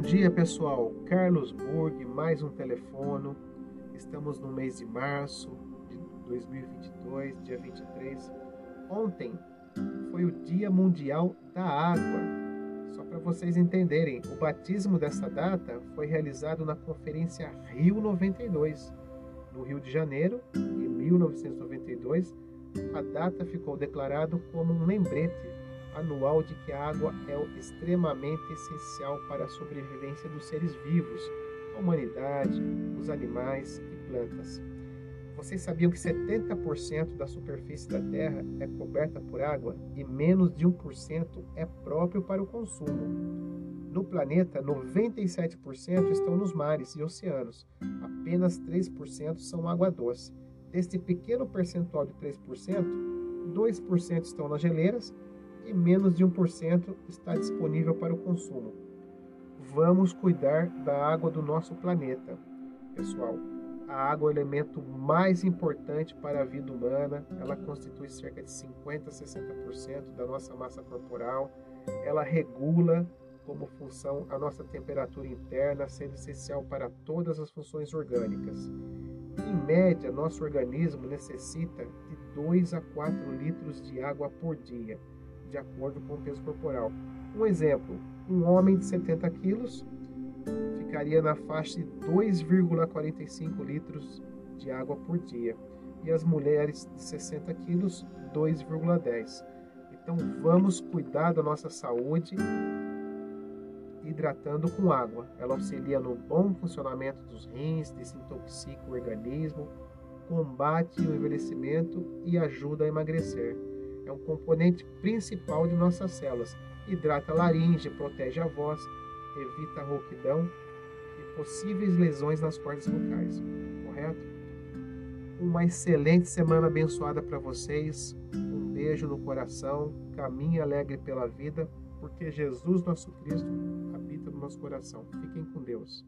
dia, pessoal. Carlos Burg, mais um telefono. Estamos no mês de março de 2022, dia 23. Ontem foi o Dia Mundial da Água. Só para vocês entenderem, o batismo dessa data foi realizado na Conferência Rio 92, no Rio de Janeiro, em 1992. A data ficou declarado como um lembrete anual de que a água é extremamente essencial para a sobrevivência dos seres vivos, a humanidade, os animais e plantas. Vocês sabiam que 70% da superfície da Terra é coberta por água e menos de 1% é próprio para o consumo? No planeta, 97% estão nos mares e oceanos, apenas 3% são água doce. Deste pequeno percentual de 3%, 2% estão nas geleiras e menos de 1% está disponível para o consumo. Vamos cuidar da água do nosso planeta. Pessoal, a água é o elemento mais importante para a vida humana. Ela constitui cerca de 50 a 60% da nossa massa corporal. Ela regula como função a nossa temperatura interna, sendo essencial para todas as funções orgânicas. Em média, nosso organismo necessita de 2 a 4 litros de água por dia de acordo com o peso corporal. Um exemplo: um homem de 70 quilos ficaria na faixa de 2,45 litros de água por dia e as mulheres de 60 quilos 2,10. Então vamos cuidar da nossa saúde hidratando com água. Ela auxilia no bom funcionamento dos rins, desintoxica o organismo, combate o envelhecimento e ajuda a emagrecer é um componente principal de nossas células. Hidrata a laringe, protege a voz, evita a rouquidão e possíveis lesões nas cordas vocais. Correto? Uma excelente semana abençoada para vocês. Um beijo no coração. Caminhe alegre pela vida, porque Jesus, nosso Cristo, habita no nosso coração. Fiquem com Deus.